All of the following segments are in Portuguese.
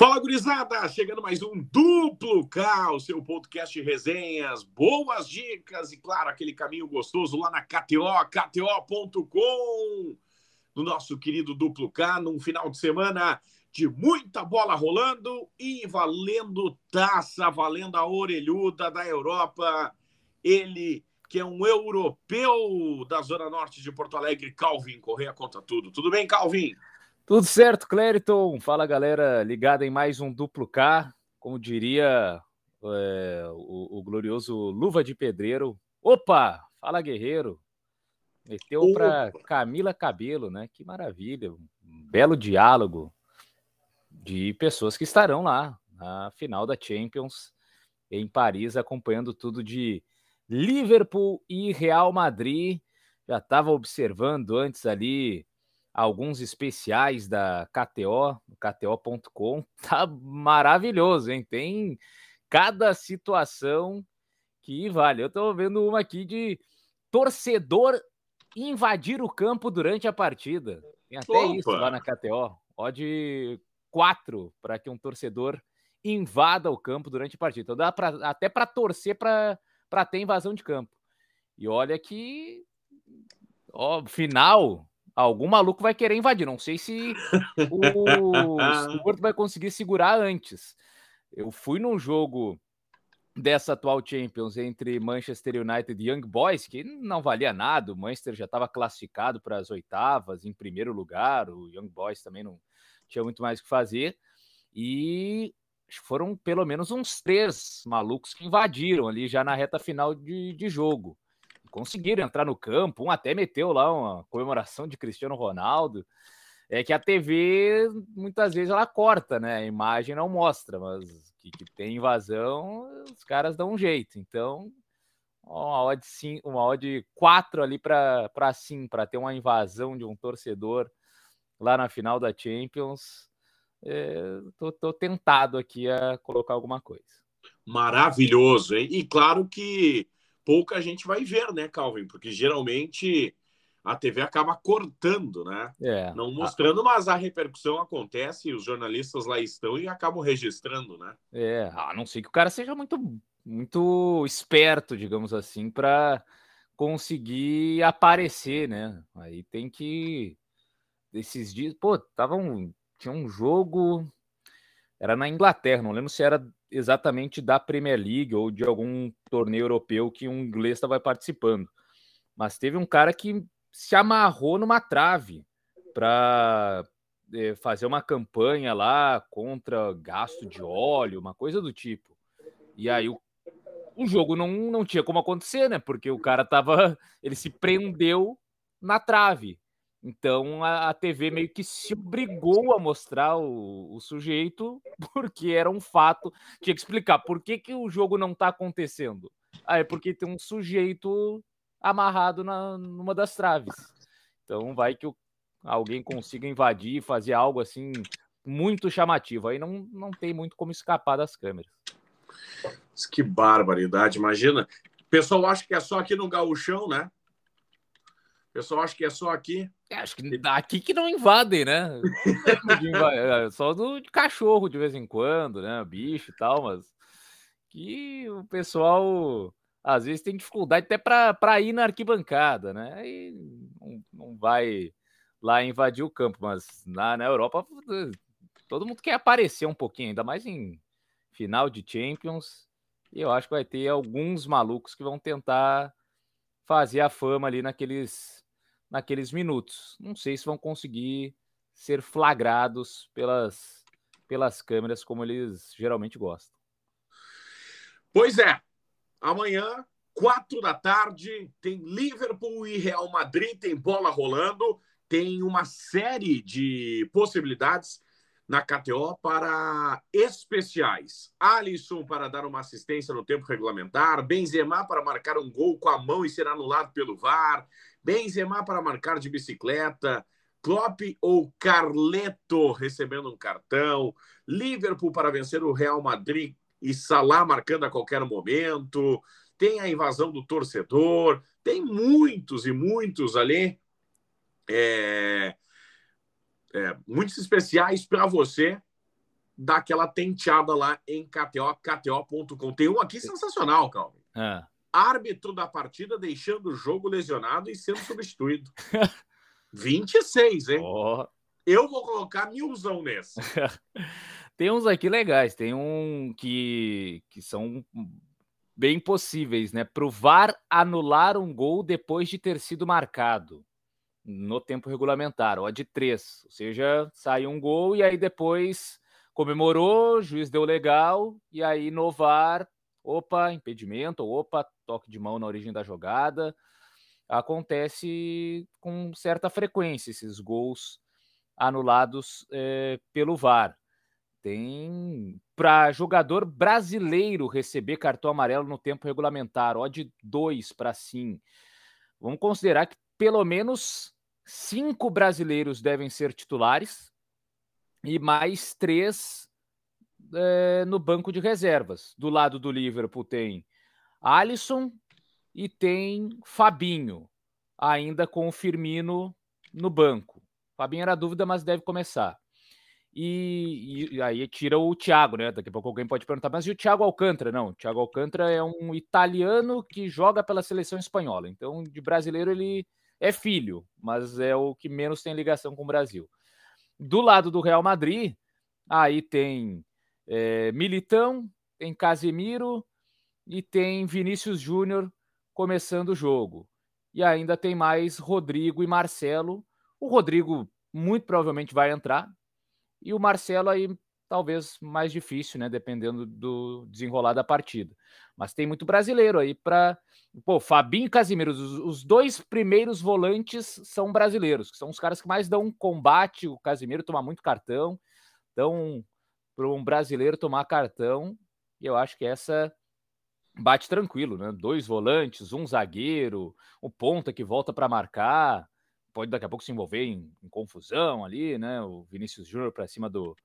Fala, gurizada! Chegando mais um Duplo K, o seu podcast resenhas, boas dicas e, claro, aquele caminho gostoso lá na KTO, KTO.com, no nosso querido Duplo K, num final de semana de muita bola rolando e valendo taça, valendo a orelhuda da Europa. Ele que é um europeu da Zona Norte de Porto Alegre, Calvin Correia, conta tudo. Tudo bem, Calvin? Tudo certo, Clériton? Fala galera, ligada em mais um duplo K, como diria é, o, o, glorioso Luva de Pedreiro. Opa! Fala guerreiro! Meteu para Camila Cabelo, né? Que maravilha! Um belo diálogo de pessoas que estarão lá na final da Champions em Paris, acompanhando tudo de Liverpool e Real Madrid. Já estava observando antes ali alguns especiais da KTO, KTO.com, tá maravilhoso, hein? Tem cada situação que vale. Eu tô vendo uma aqui de torcedor invadir o campo durante a partida. Tem até Opa. isso lá na KTO. Pode quatro para que um torcedor invada o campo durante a partida. Então dá pra, até para torcer para ter invasão de campo. E olha que ó, final algum maluco vai querer invadir. Não sei se o Stuart vai conseguir segurar antes. Eu fui num jogo dessa atual Champions entre Manchester United e Young Boys, que não valia nada. O Manchester já estava classificado para as oitavas, em primeiro lugar. O Young Boys também não tinha muito mais o que fazer. E foram pelo menos uns três malucos que invadiram ali já na reta final de, de jogo conseguiram entrar no campo, um até meteu lá uma comemoração de Cristiano Ronaldo. É que a TV muitas vezes ela corta, né? A imagem não mostra, mas que, que tem invasão, os caras dão um jeito. Então, uma odd, sim, uma odd 4 ali para sim, para ter uma invasão de um torcedor lá na final da Champions. É, tô, tô tentado aqui a colocar alguma coisa. Maravilhoso, hein? E claro que pouca gente vai ver, né, Calvin? Porque geralmente a TV acaba cortando, né? É. Não mostrando, mas a repercussão acontece, os jornalistas lá estão e acabam registrando, né? É, a não ser que o cara seja muito, muito esperto, digamos assim, para conseguir aparecer, né? Aí tem que. Esses dias, pô, tava um, tinha um jogo, era na Inglaterra, não lembro se era exatamente da Premier League ou de algum torneio europeu que um inglês estava participando. Mas teve um cara que se amarrou numa trave para é, eh, fazer uma campanha lá contra gasto de óleo, uma coisa do tipo. E aí o, o jogo não, não tinha como acontecer, né? Porque o cara tava. Ele se prendeu na trave. Então a, a, TV meio que se obrigou a mostrar o, o, sujeito, porque era um fato. Tinha que explicar por que, que o jogo não está acontecendo. Ah, é porque tem um sujeito amarrado na, numa das traves. Então vai que o, alguém consiga invadir e fazer algo assim muito chamativo. Aí não, não tem muito como escapar das câmeras. Que barbaridade, imagina. O pessoal acha que é só aqui no gauchão, né? O pessoal acha que é só aqui. É, acho que aqui que não invadem, né? É, só do cachorro de vez em quando, né? Bicho e tal, mas que o pessoal às vezes tem dificuldade até para ir na arquibancada, né? E não, não vai lá invadir o campo, mas na, na Europa todo mundo quer aparecer um pouquinho, ainda mais em final de Champions. E eu acho que vai ter alguns malucos que vão tentar fazer a fama ali naqueles naqueles minutos. Não sei se vão conseguir ser flagrados pelas, pelas câmeras como eles geralmente gostam. Pois é. Amanhã, quatro da tarde, tem Liverpool e Real Madrid, tem bola rolando, tem uma série de possibilidades na KTO para especiais. Alisson para dar uma assistência no tempo regulamentar, Benzema para marcar um gol com a mão e ser anulado pelo VAR, Benzema para marcar de bicicleta, Klopp ou Carleto recebendo um cartão, Liverpool para vencer o Real Madrid e Salah marcando a qualquer momento, tem a invasão do torcedor, tem muitos e muitos ali, é, é, muitos especiais para você dá aquela tenteada lá em KTO. Tem um aqui sensacional, Calvin. É. Árbitro da partida deixando o jogo lesionado e sendo substituído. 26, hein? Oh. Eu vou colocar milzão nesse. tem uns aqui legais. Tem um que, que são bem possíveis, né? Provar anular um gol depois de ter sido marcado no tempo regulamentar, ó, de três. Ou seja, saiu um gol e aí depois comemorou, o juiz deu legal, e aí no VAR, opa, impedimento, opa, toque de mão na origem da jogada. Acontece com certa frequência esses gols anulados é, pelo VAR. Tem para jogador brasileiro receber cartão amarelo no tempo regulamentar, ó, de dois para sim. Vamos considerar que pelo menos cinco brasileiros devem ser titulares e mais três é, no banco de reservas. Do lado do Liverpool tem Alisson e tem Fabinho, ainda com o Firmino no banco. Fabinho era dúvida, mas deve começar. E, e, aí tira o Thiago, né? Daqui a pouco alguém pode perguntar, mas e o Thiago Alcântara? Não, o Thiago Alcântara é um italiano que joga pela seleção espanhola. Então, de brasileiro, ele é filho, mas é o que menos tem ligação com o Brasil. Do lado do Real Madrid, aí tem é, Militão, tem Casemiro e tem Vinícius Júnior começando o jogo. E ainda tem mais Rodrigo e Marcelo. O Rodrigo muito provavelmente vai entrar. E o Marcelo aí talvez mais difícil, né? Dependendo do desenrolar da partida. Mas tem muito brasileiro aí para. Pô, Fabinho e Casimiro, os, os, dois primeiros volantes são brasileiros, que são os caras que mais dão combate. O Casimiro toma muito cartão. Então, para um brasileiro tomar cartão, eu acho que essa bate tranquilo, né? Dois volantes, um zagueiro, o ponta que volta para marcar, pode daqui a pouco se envolver em, em confusão ali, né? O Vinícius Júnior para cima do,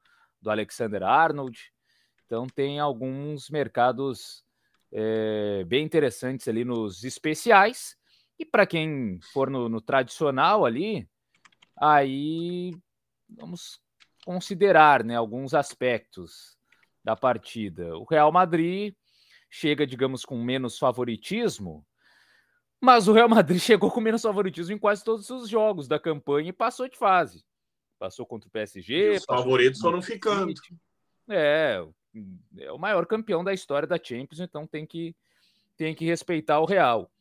do Alexander Arnold. Então tem alguns mercados é, bem interessantes ali nos especiais. E para quem for no, no, tradicional ali, aí vamos considerar né, alguns aspectos da partida. O Real Madrid chega, digamos, com menos favoritismo, mas o Real Madrid chegou com menos favoritismo em quase todos os jogos da campanha e passou de fase passou contra o PSG. E os favoritos foram ficando. É, é o maior campeão da história da Champions, então tem que, tem que respeitar o Real.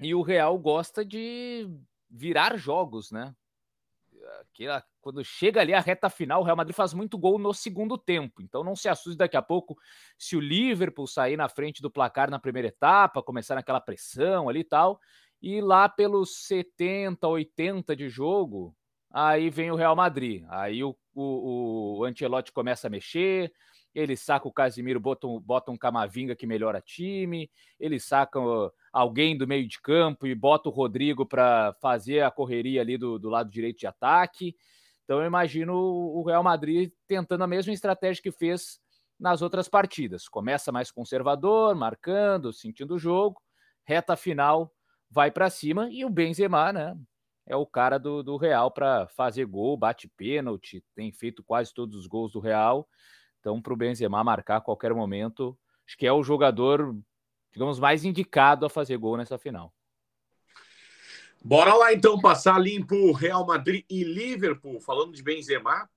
E o Real gosta de virar jogos, né? Aquela, quando chega ali a reta final, o Real Madrid faz muito gol no segundo tempo. Então não se assuste daqui a pouco se o Liverpool sair na frente do placar na primeira etapa, começar naquela pressão ali e tal. E lá pelos 70, 80 de jogo, Aí vem o Real Madrid. Aí o, o, o Ancelotti começa a mexer, ele saca o Casimiro, bota um, bota um Camavinga que melhora time, ele saca alguém do meio de campo e bota o Rodrigo para fazer a correria ali do, do lado direito de ataque. Então eu imagino o Real Madrid tentando a mesma estratégia que fez nas outras partidas. Começa mais conservador, marcando, sentindo o jogo, reta final vai para cima e o Benzema, né? é o cara do, do Real para fazer gol, bate pênalti, tem feito quase todos os gols do Real. Então, para o Benzema marcar a qualquer momento, acho que é o jogador, digamos, mais indicado a fazer gol nessa final. Bora lá então passar limpo Real Madrid e Liverpool, falando de Benzema.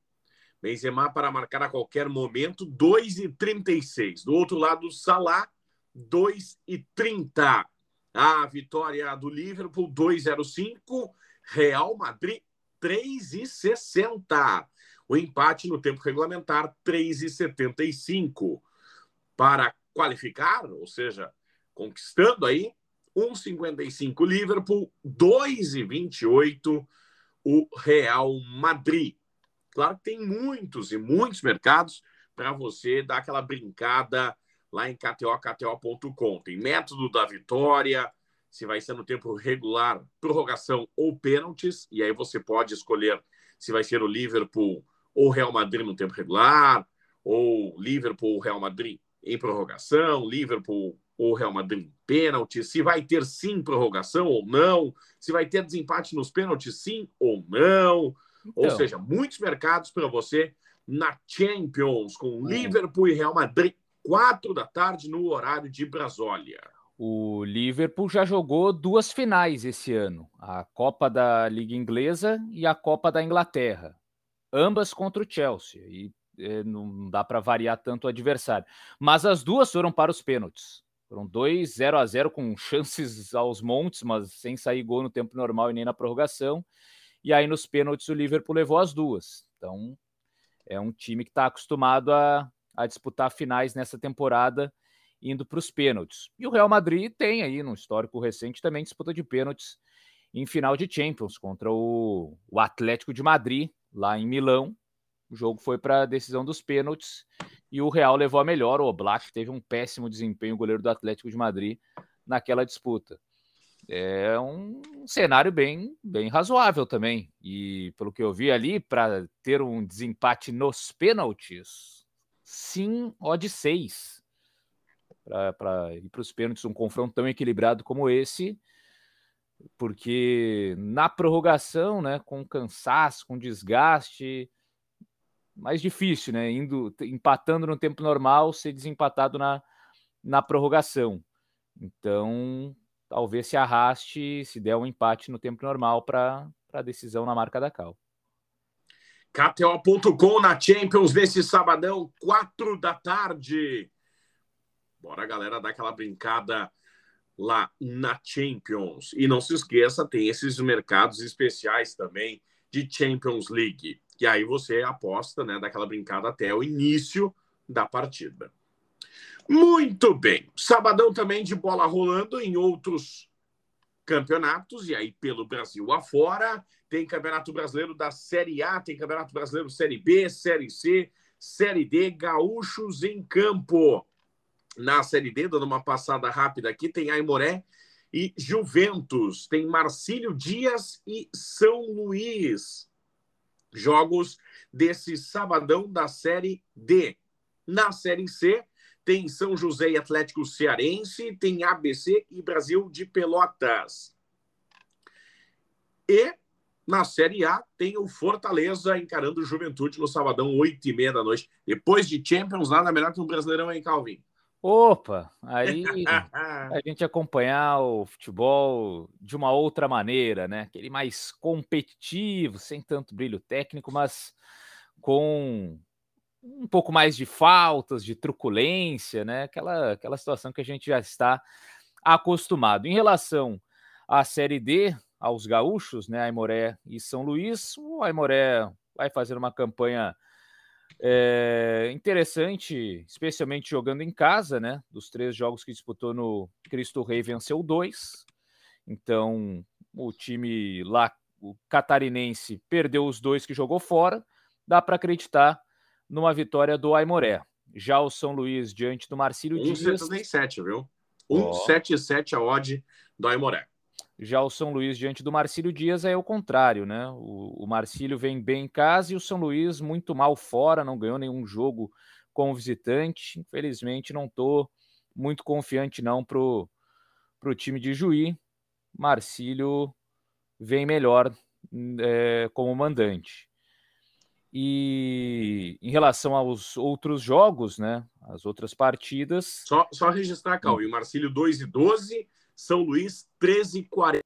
Benzema para marcar a qualquer momento, 2,36. Do outro lado, Salah, 2,30. A vitória do Liverpool, 2,05. Real Madrid 3,60. O empate no tempo regulamentar 3,75. Para qualificar, ou seja, conquistando aí 1,55 Liverpool, 2,28 o Real Madrid. Claro que tem muitos e muitos mercados para você dar aquela brincada lá em KTO, KTO.com. Tem método da vitória, se vai ser no tempo regular, prorrogação ou pênaltis, e aí você pode escolher se vai ser o Liverpool ou Real Madrid no tempo regular, ou Liverpool ou Real Madrid em prorrogação, Liverpool ou Real Madrid em pênalti, se vai ter sim prorrogação ou não, se vai ter desempate nos pênaltis sim ou não. Então. Ou seja, muitos mercados para você na Champions com Liverpool e Real Madrid, quatro da tarde no horário de Brasólia. O Liverpool já jogou duas finais esse ano, a Copa da Liga Inglesa e a Copa da Inglaterra, ambas contra o Chelsea. E é, não dá para variar tanto o adversário. Mas as duas foram para os pênaltis. Foram dois 0 a 0 com chances aos montes, mas sem sair gol no tempo normal e nem na prorrogação. E aí nos pênaltis o Liverpool levou as duas. Então é um time que está acostumado a, a disputar finais nessa temporada indo para os pênaltis. E o Real Madrid tem aí, no histórico recente, também disputa de pênaltis em final de Champions contra o, o Atlético de Madrid, lá em Milão. O jogo foi para a decisão dos pênaltis e o Real levou a melhor. O Black teve um péssimo desempenho, goleiro do Atlético de Madrid, naquela disputa. É um cenário bem, bem razoável também. E pelo que eu vi ali, para ter um desempate nos pênaltis, sim, odd 6 para ir para os pênaltis, um confronto tão equilibrado como esse, porque na prorrogação, né, com cansaço, com desgaste, mais difícil, né, indo empatando no tempo normal, ser desempatado na, na prorrogação. Então, talvez se arraste, se der um empate no tempo normal para a decisão na marca da Cal. KTO.com na Champions nesse sabadão, quatro da tarde. Bora, galera, dar aquela brincada lá na Champions. E não se esqueça, tem esses mercados especiais também de Champions League. E aí você aposta, né, daquela brincada até o início da partida. Muito bem. Sabadão também de bola rolando em outros campeonatos, e aí pelo Brasil afora. Tem Campeonato Brasileiro da Série A, tem Campeonato Brasileiro Série B, Série C, Série D, Gaúchos em campo na Série D, dando uma passada rápida aqui, tem Aimoré e Juventus, tem Marcílio Dias e São Luís. Jogos desse sabadão da Série D. Na Série C, tem São José e Atlético Cearense, tem ABC e Brasil de Pelotas. E na Série A tem o Fortaleza encarando o Juventude no sabadão, oito e meia da noite. Depois de Champions, nada melhor que um Brasileirão, hein, Calvin? Opa, aí a gente acompanhar o futebol de uma outra maneira, né? Aquele mais competitivo, sem tanto brilho técnico, mas com um pouco mais de faltas, de truculência, né? Aquela, aquela situação que a gente já está acostumado. Em relação à Série D, aos gaúchos, né? Aimoré e São Luís, o Aimoré vai fazer uma campanha é interessante, especialmente jogando em casa, né? Dos três jogos que disputou no Cristo Rei, venceu dois. Então, o time lá, o catarinense, perdeu os dois que jogou fora. Dá para acreditar numa vitória do Aimoré. Já o São Luís diante do Marcílio 1,77, Dias. viu? 1,77 oh. a odd do Aimoré. Já o São Luís diante do Marcílio Dias é o contrário, né? O, o Marcílio vem bem em casa e o São Luís muito mal fora, não ganhou nenhum jogo com visitante. Infelizmente, não estou muito confiante não pro, pro time de Juí. Marcílio vem melhor é, como mandante. E em relação aos outros jogos, né? As outras partidas. Só, só registrar, Cauê, o Marcílio 2 e 12 são Luís 13,40.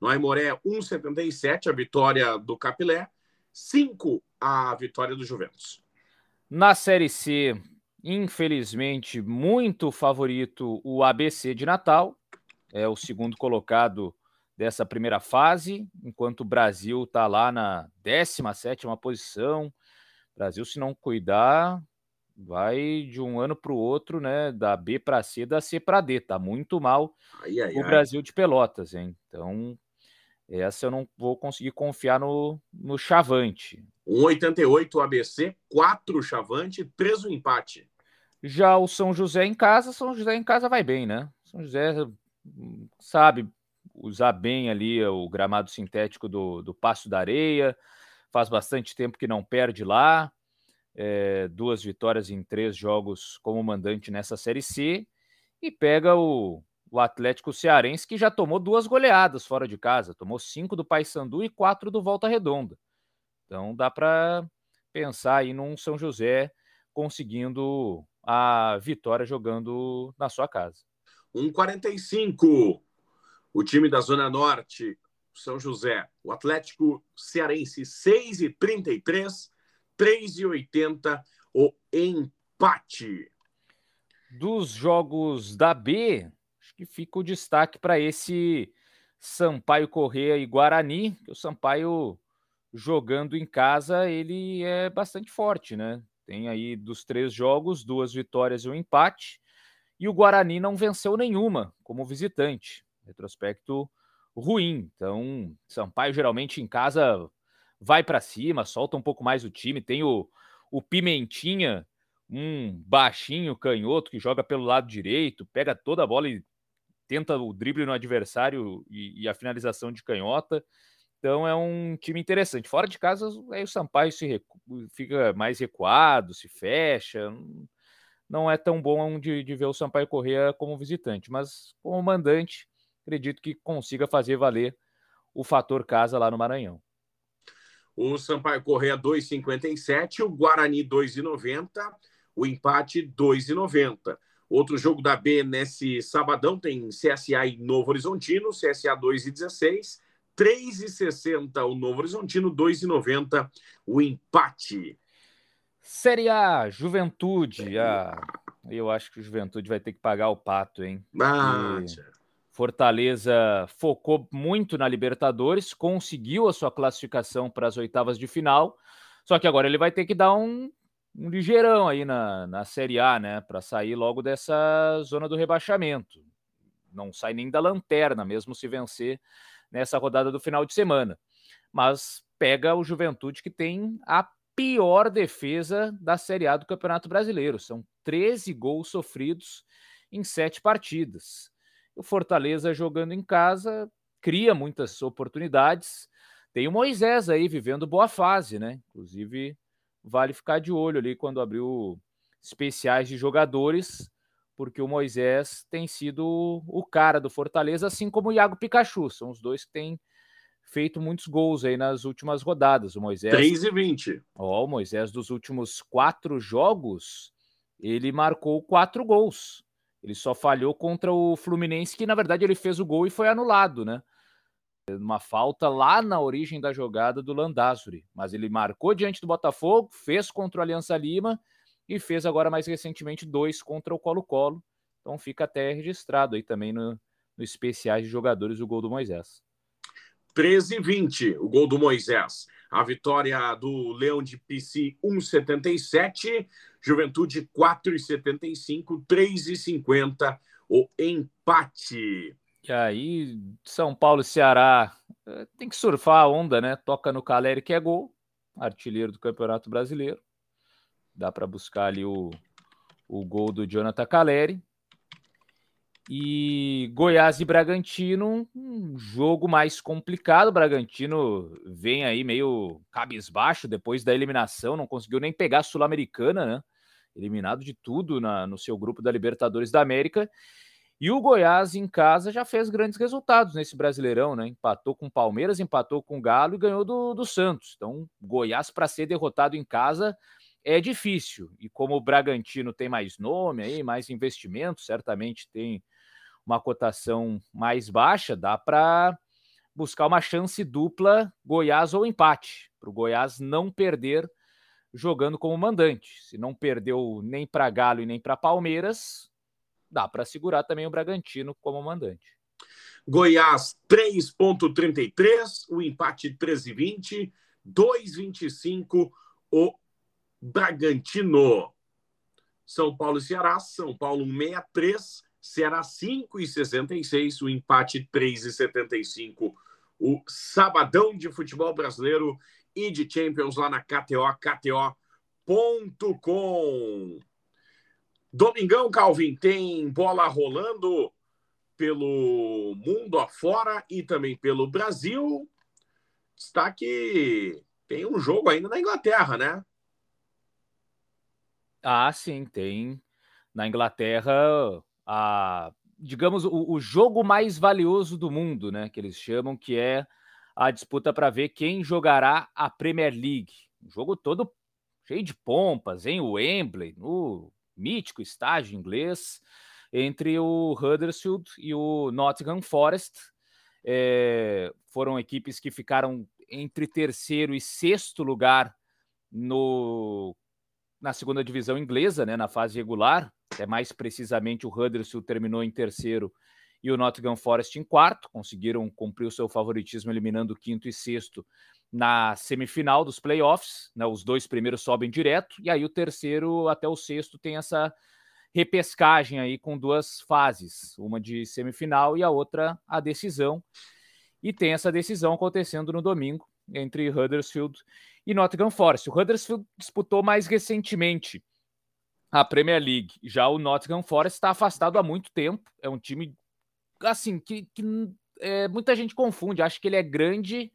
No Aimoré 1,77 a vitória do Capilé, 5 a vitória do Juventus. Na Série C, infelizmente, muito favorito o ABC de Natal, é o segundo colocado dessa primeira fase, enquanto o Brasil está lá na 17 posição. Brasil, se não cuidar, vai de um ano para o outro, né? Da B para C, da C para D. Tá muito mal ai, ai, o ai. Brasil de Pelotas, hein? Então, essa eu não vou conseguir confiar no, no Chavante. 1,88 ABC, 4 Chavante, 3 o empate. Já o São José em casa, São José em casa vai bem, né? São José hum, sabe usar bem ali o gramado sintético do, do Passo da Areia, faz bastante tempo que não perde lá é, duas vitórias em três jogos como mandante nessa Série C e pega o, o Atlético Cearense, que já tomou duas goleadas fora de casa, tomou cinco do Paysandu e quatro do Volta Redonda. Então dá para pensar aí num São José conseguindo a vitória jogando na sua casa. 1,45. O time da Zona Norte, São José. O Atlético Cearense, 6,33. 3,80. O empate. Dos jogos da B, acho que fica o destaque para esse Sampaio Correia e Guarani. O Sampaio jogando em casa, ele é bastante forte, né? Tem aí dos três jogos, duas vitórias e um empate. E o Guarani não venceu nenhuma como visitante. Retrospecto ruim. Então, Sampaio geralmente em casa vai para cima, solta um pouco mais o time. Tem o, o Pimentinha, um baixinho canhoto que joga pelo lado direito, pega toda a bola e tenta o drible no adversário e, e a finalização de canhota. Então é um time interessante. Fora de casa, aí o Sampaio se recu... fica mais recuado, se fecha. Não é tão bom de, de ver o Sampaio correr como visitante, mas como mandante, acredito que consiga fazer valer o fator casa lá no Maranhão. O Sampaio Correia 2,57, o Guarani 2,90, o empate 2,90. Outro jogo da B nesse sabadão tem CSA e Novo Horizontino, CSA 2,16 3,60 o Novo Horizontino, 2,90 o empate. Série A, Juventude. Ah, eu acho que o Juventude vai ter que pagar o pato, hein? Ah, Fortaleza focou muito na Libertadores, conseguiu a sua classificação para as oitavas de final, só que agora ele vai ter que dar um, um ligeirão aí na, na Série A, né? Para sair logo dessa zona do rebaixamento. Não sai nem da lanterna, mesmo se vencer nessa rodada do final de semana. Mas pega o Juventude que tem a pior defesa da Série A do Campeonato Brasileiro. São 13 gols sofridos em sete partidas. O Fortaleza jogando em casa cria muitas oportunidades. Tem o Moisés aí vivendo boa fase, né? Inclusive, vale ficar de olho ali quando abriu especiais de jogadores porque o Moisés tem sido o cara do Fortaleza, assim como o Iago Pikachu. São os dois que têm feito muitos gols aí nas últimas rodadas. O Moisés. 3 e 20. Ó, o Moisés dos últimos quatro jogos, ele marcou quatro gols. Ele só falhou contra o Fluminense, que na verdade ele fez o gol e foi anulado, né? Uma falta lá na origem da jogada do Landázuri. Mas ele marcou diante do Botafogo, fez contra o Aliança Lima e fez agora mais recentemente dois contra o Colo-Colo. Então fica até registrado aí também no, no especiais de jogadores o gol do Moisés. 13 e 20, o gol do Moisés. A vitória do Leão de PC 1,77, Juventude 4,75, 3,50 o empate. E aí, São Paulo e Ceará eh, tem que surfar a onda, né? Toca no Caleri que é gol, artilheiro do Campeonato Brasileiro. Dá para buscar ali o, o gol do Jonathan Caleri. E Goiás e Bragantino, um jogo mais complicado. O Bragantino vem aí meio cabisbaixo depois da eliminação, não conseguiu nem pegar a Sul-Americana, né? Eliminado de tudo na, no seu grupo da Libertadores da América. E o Goiás em casa já fez grandes resultados nesse Brasileirão, né? Empatou com o Palmeiras, empatou com o Galo e ganhou do, do Santos. Então, Goiás, para ser derrotado em casa, é difícil. E como o Bragantino tem mais nome aí, mais investimento, certamente tem uma cotação mais baixa, dá para buscar uma chance dupla Goiás ou empate, para o Goiás não perder jogando como mandante. Se não perdeu nem para Galo e nem para Palmeiras, dá para segurar também o Bragantino como mandante. Goiás 3.33, o empate 13,20, 2,25 o Bragantino. São Paulo e Ceará, São Paulo 163, Ceará 5,66, o empate 3,75. O sabadão de futebol brasileiro e de Champions lá na KTO, KTO.com. Domingão, Calvin, tem bola rolando pelo mundo afora e também pelo Brasil. Está que tem um jogo ainda na Inglaterra, né? Ah, sim, tem na Inglaterra a, digamos, o, o, jogo mais valioso do mundo, né? Que eles chamam, que é a disputa para ver quem jogará a Premier League. Um jogo todo cheio de pompas, em Wembley, no mítico estágio inglês, entre o Huddersfield e o Nottingham Forest. É, foram equipes que ficaram entre terceiro e sexto lugar no, na segunda divisão inglesa, né, na fase regular. É mais precisamente o Huddersfield terminou em terceiro e o Nottingham Forest em quarto. Conseguiram cumprir o seu favoritismo eliminando o quinto e sexto na semifinal dos playoffs. Né, os dois primeiros sobem direto e aí o terceiro até o sexto tem essa repescagem aí com duas fases, uma de semifinal e a outra a decisão. E tem essa decisão acontecendo no domingo entre Huddersfield e Nottingham Forest. O Huddersfield disputou mais recentemente a Premier League. Já o Nottingham Forest está afastado há muito tempo. É um time assim que, que é, muita gente confunde. Acha que ele é grande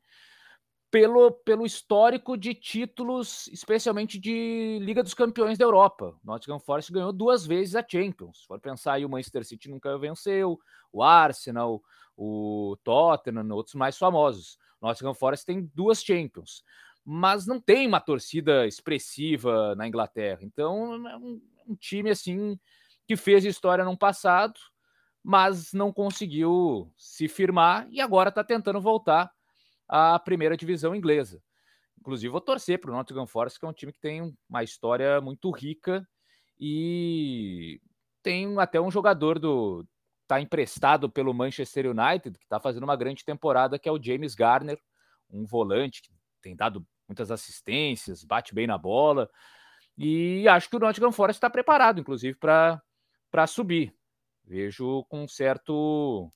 pelo, pelo histórico de títulos, especialmente de Liga dos Campeões da Europa. Nottingham Forest ganhou duas vezes a Champions. Se for pensar aí, o Manchester City nunca venceu, o Arsenal, o Tottenham, outros mais famosos. Nottingham Forest tem duas Champions, mas não tem uma torcida expressiva na Inglaterra. Então, é um, um time assim que fez história no passado, mas não conseguiu se firmar e agora está tentando voltar à primeira divisão inglesa. Inclusive, vou torcer para o Nottingham Forest, que é um time que tem uma história muito rica e tem até um jogador do está emprestado pelo Manchester United, que está fazendo uma grande temporada, que é o James Garner, um volante que tem dado muitas assistências, bate bem na bola. E acho que o Nottingham Forest está preparado, inclusive, para subir. Vejo com certo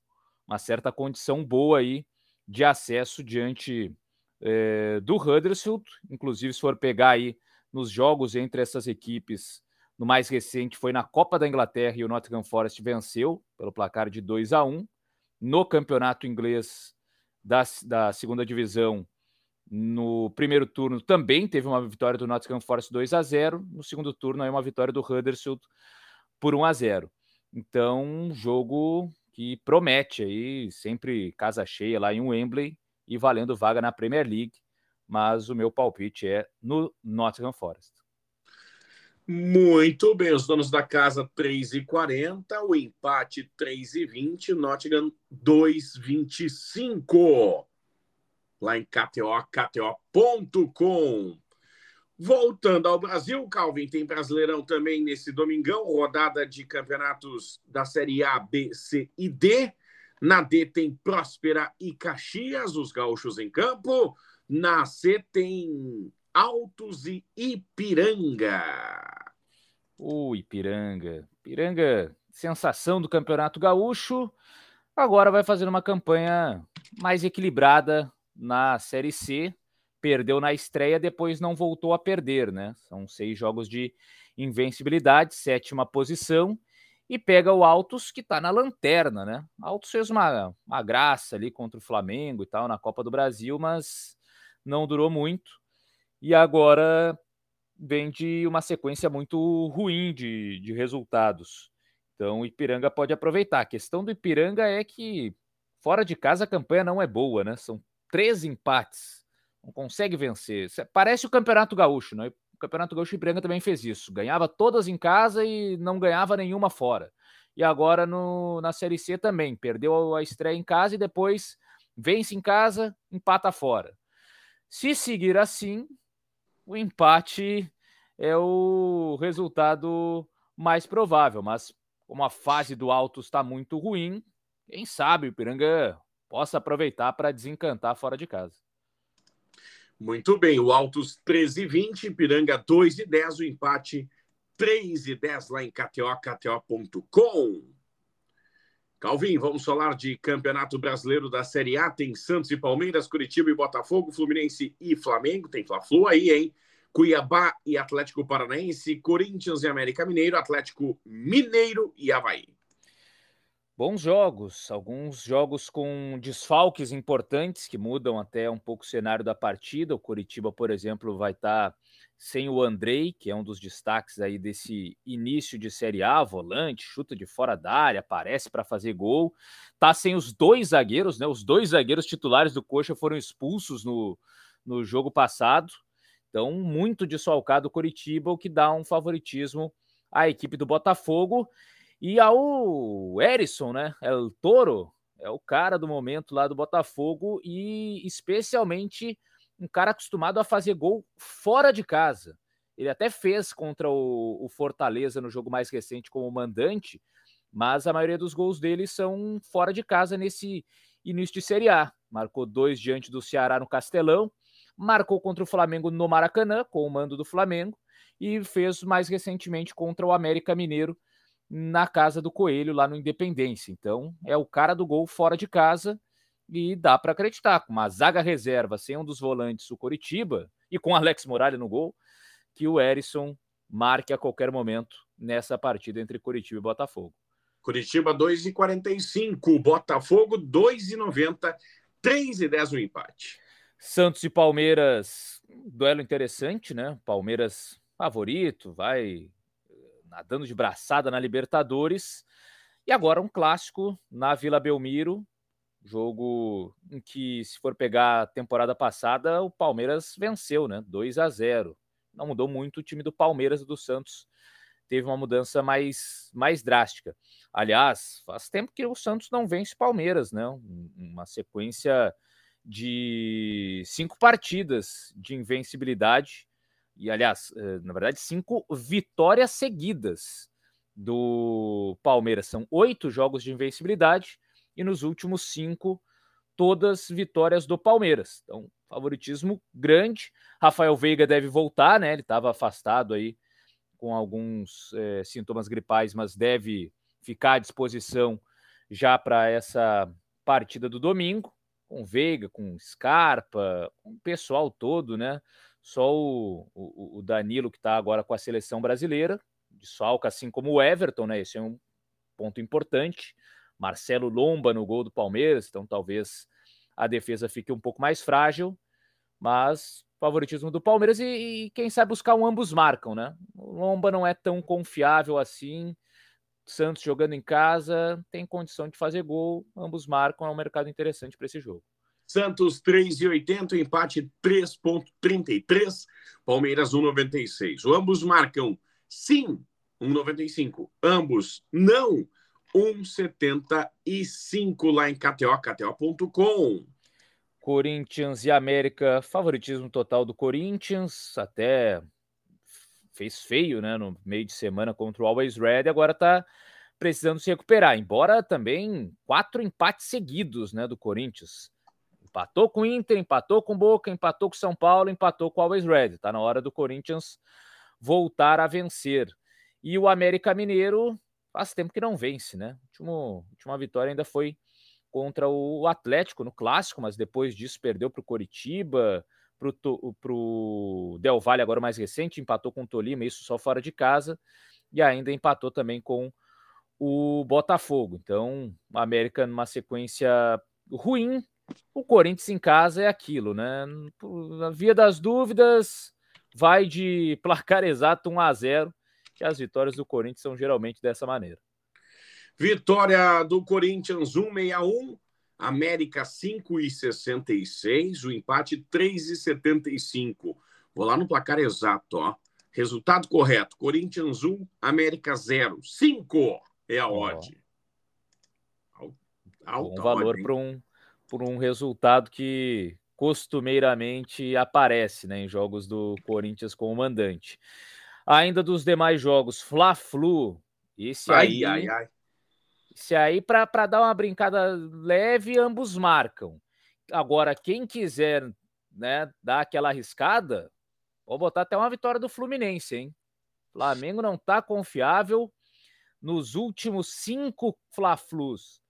uma certa condição boa aí de acesso diante é, do Huddersfield. Inclusive, se for pegar aí nos jogos entre essas equipes, no mais recente foi na Copa da Inglaterra e o Nottingham Forest venceu pelo placar de 2 a 1 No campeonato inglês da, da segunda divisão, no primeiro turno também teve uma vitória do Nottingham Forest 2 a 0 No segundo turno, aí uma vitória do Huddersfield por 1 a 0 Então, um jogo que promete aí, sempre casa cheia lá em Wembley e valendo vaga na Premier League. Mas o meu palpite é no Nottingham Forest. Muito bem, os donos da casa 3,40, o empate 3,20, Nottingham 2,25. Lá em KTO, KTO.com. Voltando ao Brasil, Calvin, tem Brasileirão também nesse domingão, rodada de campeonatos da Série A, B, C e D. Na D tem Próspera e Caxias, os gaúchos em campo. Na C tem Altos e Ipiranga. O Ipiranga. Ipiranga, sensação do Campeonato Gaúcho, agora vai fazer uma campanha mais equilibrada na Série C. Perdeu na estreia, depois não voltou a perder, né? São seis jogos de invencibilidade, sétima posição, e pega o Altos, que está na lanterna, né? Altos fez uma, uma graça ali contra o Flamengo e tal na Copa do Brasil, mas não durou muito e agora vem de uma sequência muito ruim de, de resultados. Então o Ipiranga pode aproveitar. A questão do Ipiranga é que fora de casa a campanha não é boa, né? São três empates. Não consegue vencer. Parece o Campeonato Gaúcho, né? O Campeonato Gaúcho Ipiranga também fez isso. Ganhava todas em casa e não ganhava nenhuma fora. E agora no, na Série C também. Perdeu a estreia em casa e depois vence em casa, empata fora. Se seguir assim, o empate é o resultado mais provável, mas como a fase do Alto está muito ruim, quem sabe o Ipiranga possa aproveitar para desencantar fora de casa. Muito bem, o Altos 13 e 20, Ipiranga 2 e 10, o empate 3 e 10 lá em KTO, KTO.com. Calvin, vamos falar de Campeonato Brasileiro da Série A. Tem Santos e Palmeiras, Curitiba e Botafogo, Fluminense e Flamengo. Tem Fla-Flu aí, hein? Cuiabá e Atlético Paranaense, Corinthians e América Mineiro, Atlético Mineiro e Havaí. Bons jogos, alguns jogos com desfalques importantes que mudam até um pouco o cenário da partida. O Curitiba, por exemplo, vai estar tá sem o Andrei, que é um dos destaques aí desse início de Série A, volante, chuta de fora da área, aparece para fazer gol. Tá sem os dois zagueiros, né? Os dois zagueiros titulares do Coxa foram expulsos no, no jogo passado. Então, muito desfalcado o Coritiba, o que dá um favoritismo à equipe do Botafogo e ao Erisson, né? É o Toro, é o cara do momento lá do Botafogo e especialmente um cara acostumado a fazer gol fora de casa. Ele até fez contra o, o Fortaleza no jogo mais recente como mandante, mas a maioria dos gols dele são fora de casa nesse início de Série A. Marcou dois diante do Ceará no Castelão, marcou contra o Flamengo no Maracanã, com o mando do Flamengo, e fez mais recentemente contra o América Mineiro na casa do Coelho, lá no Independência. Então, é o cara do gol fora de casa e dá para acreditar. Com uma zaga reserva sem um dos volantes, o Coritiba, e com Alex Morales no gol, que o Erisson marque a qualquer momento nessa partida entre Curitiba e Botafogo. Curitiba 2,45, Botafogo 2,90, 3,10 o empate. Santos e Palmeiras, duelo interessante, né? Palmeiras favorito, vai nadando de braçada na Libertadores. E agora um clássico na Vila Belmiro, jogo em que, se for pegar a temporada passada, o Palmeiras venceu, né? 2 a 0 não mudou muito o time do Palmeiras e do Santos. Teve uma mudança mais, mais drástica. Aliás, faz tempo que o Santos não vence Palmeiras, né? Uma sequência de cinco partidas de invencibilidade. E, aliás, eh, na verdade, cinco vitórias seguidas do Palmeiras. São oito jogos de invencibilidade e nos últimos cinco, todas vitórias do Palmeiras. Então, favoritismo grande. Rafael Veiga deve voltar, né? Ele estava afastado aí com alguns é, sintomas gripais, mas deve ficar à disposição já para essa partida do domingo, com Veiga, com Scarpa, com o pessoal todo, né? Só o, o, o Danilo que está agora com a seleção brasileira, de Salca, assim como o Everton, né? Esse é um ponto importante. Marcelo Lomba no gol do Palmeiras, então talvez a defesa fique um pouco mais frágil, mas favoritismo do Palmeiras e, e, quem sabe buscar um ambos marcam, né? O Lomba não é tão confiável assim. Santos jogando em casa, tem condição de fazer gol, ambos marcam, é um mercado interessante para esse jogo. Santos 3,80, empate 3,33, Palmeiras 1,96. O ambos marcam sim 1,95. Ambos não 1,75 lá em KTO, KTO.com. Corinthians e América, favoritismo total do Corinthians, até fez feio, né, no meio de semana contra o Always Red, agora está precisando se recuperar, embora também quatro empates seguidos, né, do Corinthians. Empatou com o Inter, empatou com o Boca, empatou com o São Paulo, empatou com o Always Red. Tá na hora do Corinthians voltar a vencer. E o América Mineiro faz tempo que não vence, né? Último, última vitória ainda foi contra o Atlético no clássico, mas depois disso perdeu para o Coritiba, para o Del Valle, agora mais recente, empatou com o Tolima, isso só fora de casa, e ainda empatou também com o Botafogo. Então, o América numa sequência ruim, o Corinthians em casa é aquilo, né? Na via das dúvidas, vai de placar exato 1 a 0, que as vitórias do Corinthians são geralmente dessa maneira. Vitória do Corinthians 161, América 5,66, o empate 3,75. Vou lá no placar exato, ó. Resultado correto: Corinthians 1, América 0. 5 é a odd. Alto, Bom valor para um, um resultado que costumeiramente aparece né, em jogos do Corinthians com o mandante. Ainda dos demais jogos, Fla-Flu. Esse ai, aí, ai, ai. Se aí, para dar uma brincada leve, ambos marcam. Agora, quem quiser né, dar aquela arriscada, vou botar até uma vitória do Fluminense, hein? Flamengo não está confiável. Nos últimos cinco Fla-Flus,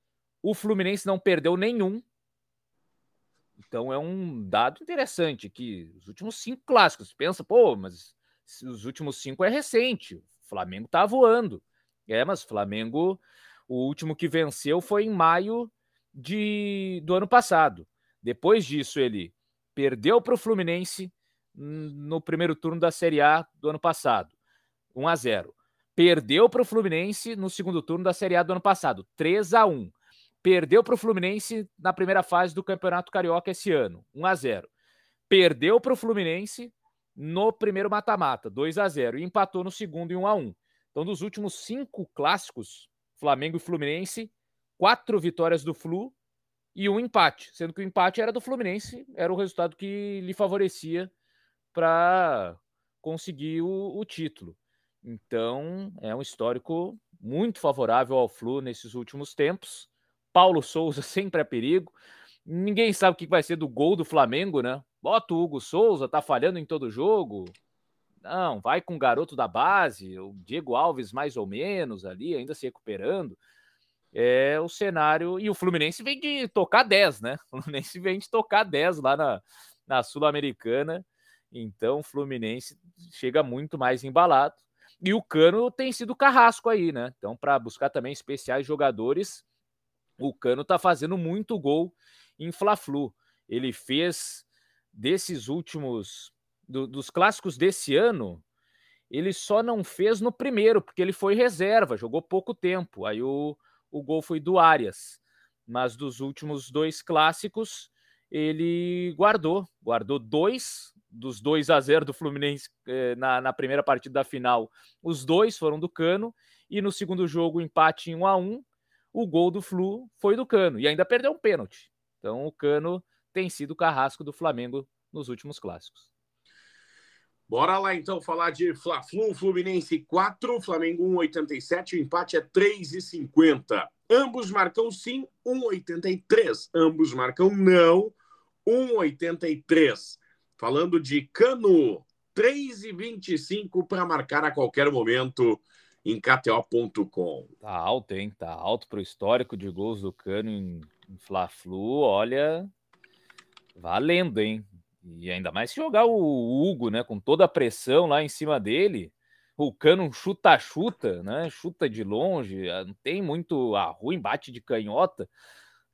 o Fluminense não perdeu nenhum. Então é um dado interessante que os últimos cinco clássicos, pensa, pô, mas os últimos cinco é recente. O Flamengo tá voando. É, mas Flamengo o último que venceu foi em maio de, do ano passado. Depois disso, ele perdeu para o Fluminense no primeiro turno da Série A do ano passado, 1 a 0. Perdeu para o Fluminense no segundo turno da Série A do ano passado, 3 a 1. Perdeu para o Fluminense na primeira fase do Campeonato Carioca esse ano, 1 a 0. Perdeu para o Fluminense no primeiro mata-mata, 2 a 0 e empatou no segundo em 1 a 1 Então, dos últimos cinco clássicos, Flamengo e Fluminense, quatro vitórias do Flu e um empate, sendo que o empate era do Fluminense, era o resultado que lhe favorecia para conseguir o, o, título. Então, é um histórico muito favorável ao Flu nesses últimos tempos. Paulo Souza sempre é perigo. Ninguém sabe o que vai ser do gol do Flamengo, né? Bota o Hugo Souza, tá falhando em todo jogo. Não, vai com o garoto da base, o Diego Alves mais ou menos ali, ainda se recuperando. É o cenário. E o Fluminense vem de tocar 10, né? O Fluminense vem de tocar 10 lá na, na Sul-Americana. Então o Fluminense chega muito mais embalado. E o Cano tem sido carrasco aí, né? Então, para buscar também especiais jogadores, o Cano tá fazendo muito gol em Fla-Flu. Ele fez desses últimos do, dos clássicos desse ano, ele só não fez no primeiro, porque ele foi reserva, jogou pouco tempo. Aí o, o gol foi do Arias. Mas dos últimos dois clássicos, ele guardou. Guardou dois dos 2 a 0 do Fluminense eh, na, na primeira partida da final. Os dois foram do Cano. E no segundo jogo, empate em 1 a 1 o gol do Flu foi do Cano. E ainda perdeu um pênalti. Então o Cano tem sido o carrasco do Flamengo nos últimos clássicos. Bora lá então falar de Fla-Flu, Fluminense 4, Flamengo 1,87, o empate é 3,50. Ambos marcam sim, 1,83. Ambos marcam não, 1,83. Falando de Cano, 3,25 para marcar a qualquer momento em KTO.com. Tá alto, hein? Tá alto para o histórico de gols do Cano em, em Fla-Flu. Olha, valendo, hein? E ainda mais se jogar o Hugo, né? Com toda a pressão lá em cima dele. O Cano chuta-chuta, né? Chuta de longe, ah, não tem muito a ruim, bate de canhota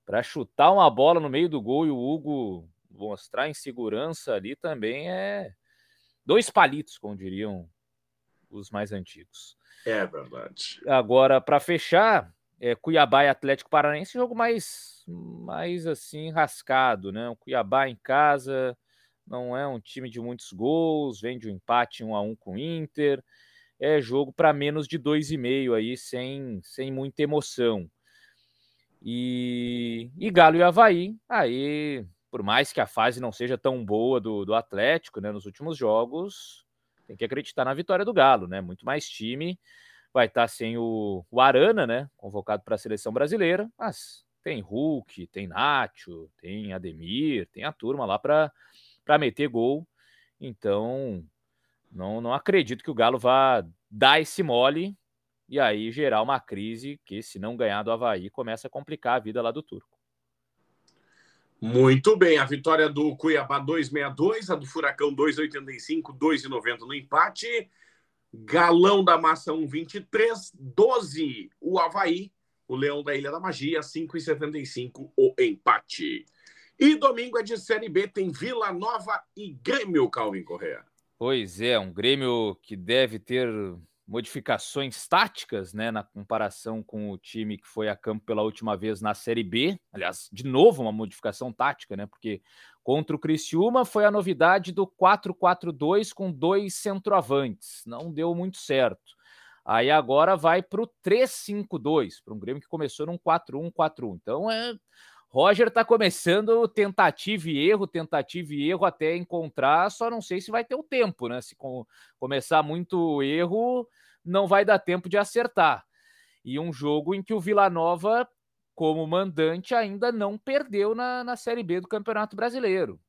para chutar uma bola no meio do gol e o Hugo mostrar insegurança ali também é dois palitos, como diriam os mais antigos. É verdade. Agora, para fechar, é, Cuiabá e Atlético Paranaense, jogo mais, mais assim, rascado, né? O Cuiabá em casa não é um time de muitos gols, vem de um empate 1 a 1 com o Inter. É jogo para menos de 2,5 aí, sem, sem muita emoção. E, e Galo e Havaí, aí, por mais que a fase não seja tão boa do, do Atlético, né, nos últimos jogos, tem que acreditar na vitória do Galo, né? Muito mais time. Vai estar tá sem o, o Arana, né? Convocado para a seleção brasileira, mas tem Hulk, tem Nacho, tem Ademir, tem a turma lá para meter gol. Então, não, não acredito que o Galo vá dar esse mole e aí gerar uma crise que, se não ganhar do Havaí, começa a complicar a vida lá do Turco. Muito bem, a vitória do Cuiabá 262, a do Furacão 285, 2,90 no empate. Galão da Massa 1,23, 12 o Havaí, o Leão da Ilha da Magia 5,75 o empate. E domingo é de Série B, tem Vila Nova e Grêmio, Calvin Correa. Pois é, um Grêmio que deve ter modificações táticas, né, na comparação com o time que foi a campo pela última vez na Série B. Aliás, de novo uma modificação tática, né, porque contra o Criciúma foi a novidade do 4-4-2 com dois centroavantes. Não deu muito certo. Aí agora vai para o 3-5-2, para um Grêmio que começou num 4-1-4-1. Então é Roger está começando tentativa e erro, tentativa e erro até encontrar, só não sei se vai ter o tempo, né? Se com, começar muito erro, não vai dar tempo de acertar. E um jogo em que o Vila Nova, como mandante, ainda não perdeu na, na Série B do Campeonato Brasileiro.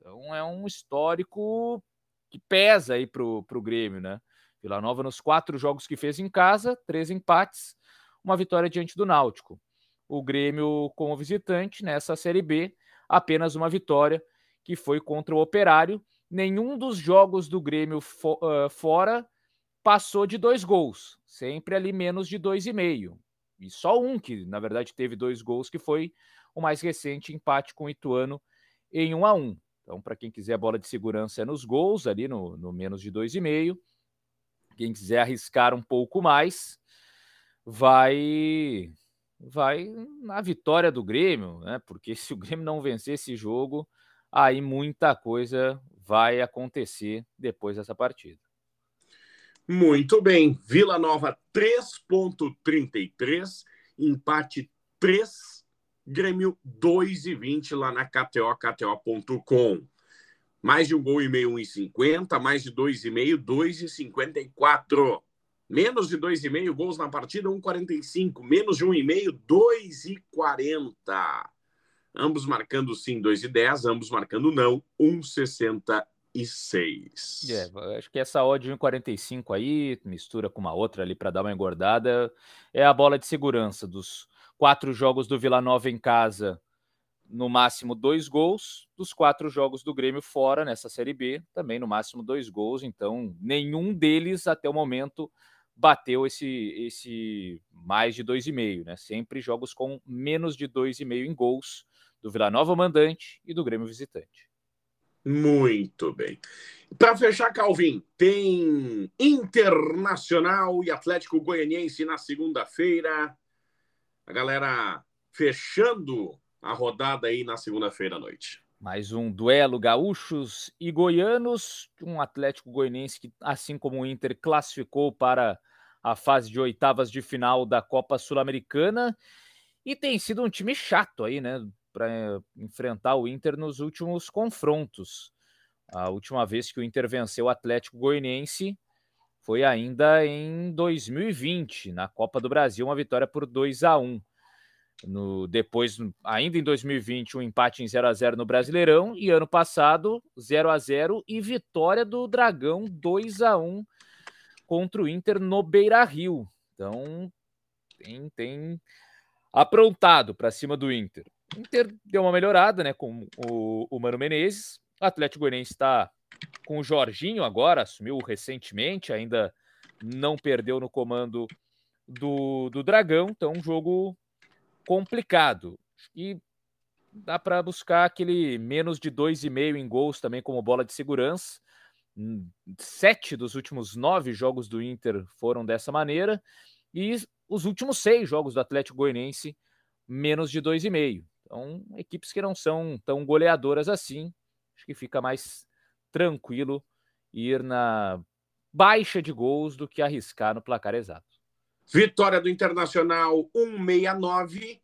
Então é um histórico que pesa aí pro, pro Grêmio, né? Vila Nova nos quatro jogos que fez em casa, três empates, uma vitória diante do Náutico o Grêmio como visitante nessa Série B, apenas uma vitória, que foi contra o Operário. Nenhum dos jogos do Grêmio fo uh, fora passou de dois gols, sempre ali menos de dois e meio. E só um que, na verdade, teve dois gols, que foi o mais recente empate com o Ituano em 1 a 1 Então, para quem quiser a bola de segurança é nos gols, ali no, no menos de dois e meio. Quem quiser arriscar um pouco mais, vai vai na vitória do Grêmio, né? Porque se o Grêmio não vencer esse jogo, aí muita coisa vai acontecer depois dessa partida. Muito bem. Vila Nova 3.33, empate 3, Grêmio 2,20 lá na KTO, KTO.com. Mais de um gol e meio, 1,50. Mais de dois e meio, 2,54. Menos de dois e meio gols na partida, 1,45. Menos de um e meio, 2,40. Ambos marcando sim, 2,10. Ambos marcando não, 1,60 6. É, acho que essa odd 1,45 aí, mistura com uma outra ali para dar uma engordada, é a bola de segurança dos quatro jogos do Vila Nova em casa, no máximo dois gols, dos quatro jogos do Grêmio fora nessa Série B, também no máximo dois gols, então nenhum deles até o momento bateu esse, esse mais de dois e meio, né? Sempre jogos com menos de dois e meio em gols do Vila Nova mandante e do Grêmio visitante. Muito bem. Para fechar, Calvin, tem Internacional e Atlético Goianiense na segunda-feira. A galera fechando a rodada aí na segunda-feira à noite. Mais um duelo gaúchos e goianos, um Atlético Goianiense que, assim como o Inter, classificou para a fase de oitavas de final da Copa Sul-Americana e tem sido um time chato aí, né? para enfrentar o Inter nos últimos confrontos. A última vez que o Inter venceu o Atlético Goianiense foi ainda em 2020, na Copa do Brasil, uma vitória por 2 a 1. No, depois, ainda em 2020, um empate em 0 a 0 no Brasileirão e ano passado 0 a 0 e vitória do Dragão 2 a 1 contra o Inter no Beira-Rio. Então, tem, tem aprontado para cima do Inter. Inter deu uma melhorada, né, com o, o Mano Menezes. O Atlético Goianiense está com o Jorginho agora, assumiu recentemente, ainda não perdeu no comando do, do Dragão, então um jogo complicado. E dá para buscar aquele menos de dois e meio em gols também como bola de segurança. Hum, sete dos últimos nove jogos do Inter foram dessa maneira e os últimos seis jogos do Atlético Goianiense menos de dois e meio. Então, equipes que não são tão goleadoras assim, acho que fica mais tranquilo ir na baixa de gols do que arriscar no placar exato. Vitória do Internacional 169,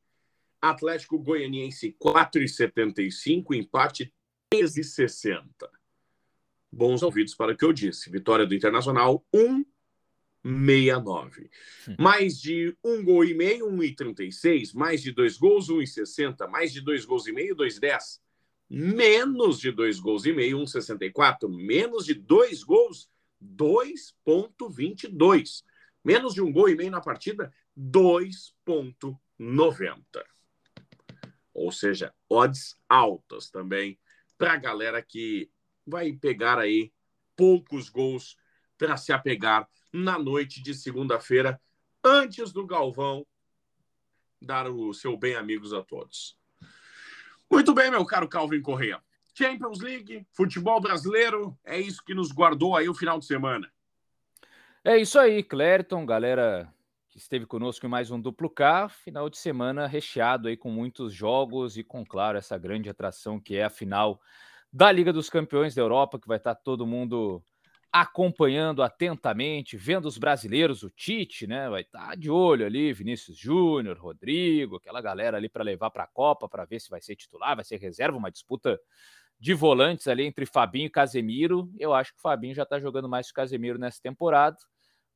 Atlético Goianiense 4,75, empate 13,60. Bons ouvidos para o que eu disse. Vitória do Internacional 1 69. Hum. Mais de um gol e meio, 1,36. Mais de dois gols, 1,60. Mais de dois gols e meio, 2,10. Menos de dois gols e meio, 1,64. Menos de dois gols, 2,22. Menos de um gol e meio na partida, 2,90. Ou seja, odds altas também para a galera que vai pegar aí poucos gols para se apegar na noite de segunda-feira, antes do Galvão dar o seu bem amigos a todos. Muito bem, meu caro Calvin Correa. Champions League, futebol brasileiro, é isso que nos guardou aí o final de semana. É isso aí, Clériton, galera que esteve conosco em mais um Duplo K, final de semana recheado aí com muitos jogos e com, claro, essa grande atração que é a final da Liga dos Campeões da Europa, que vai estar todo mundo acompanhando atentamente, vendo os brasileiros, o Tite, né? Vai estar de olho ali, Vinícius Júnior, Rodrigo, aquela galera ali para levar para a Copa, para ver se vai ser titular, vai ser reserva, uma disputa de volantes ali entre Fabinho e Casemiro. Eu acho que o Fabinho já está jogando mais que o Casemiro nessa temporada,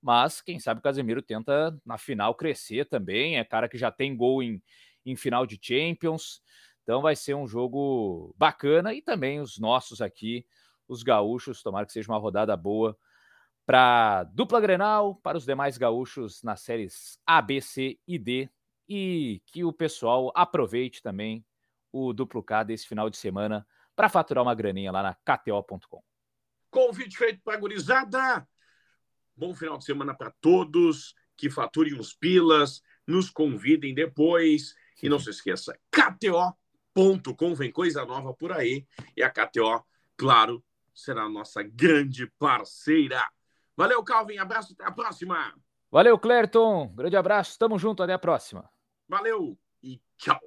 mas quem sabe o Casemiro tenta na final crescer também. É cara que já tem gol em, em final de Champions, então vai ser um jogo bacana e também os nossos aqui os gaúchos. Tomara que seja uma rodada boa para dupla Grenal, para os demais gaúchos nas séries A, B, C e D. E que o pessoal aproveite também o duplo K desse final de semana para faturar uma graninha lá na KTO.com. Convite feito para a gurizada. Bom final de semana para todos. Que faturem os pilas, nos convidem depois. E não se esqueça, KTO.com vem coisa nova por aí. E a KTO, claro, será a nossa grande parceira. Valeu, Calvin. Abraço, até a próxima. Valeu, Clerton. Grande abraço. Tamo junto, até a próxima. Valeu e tchau.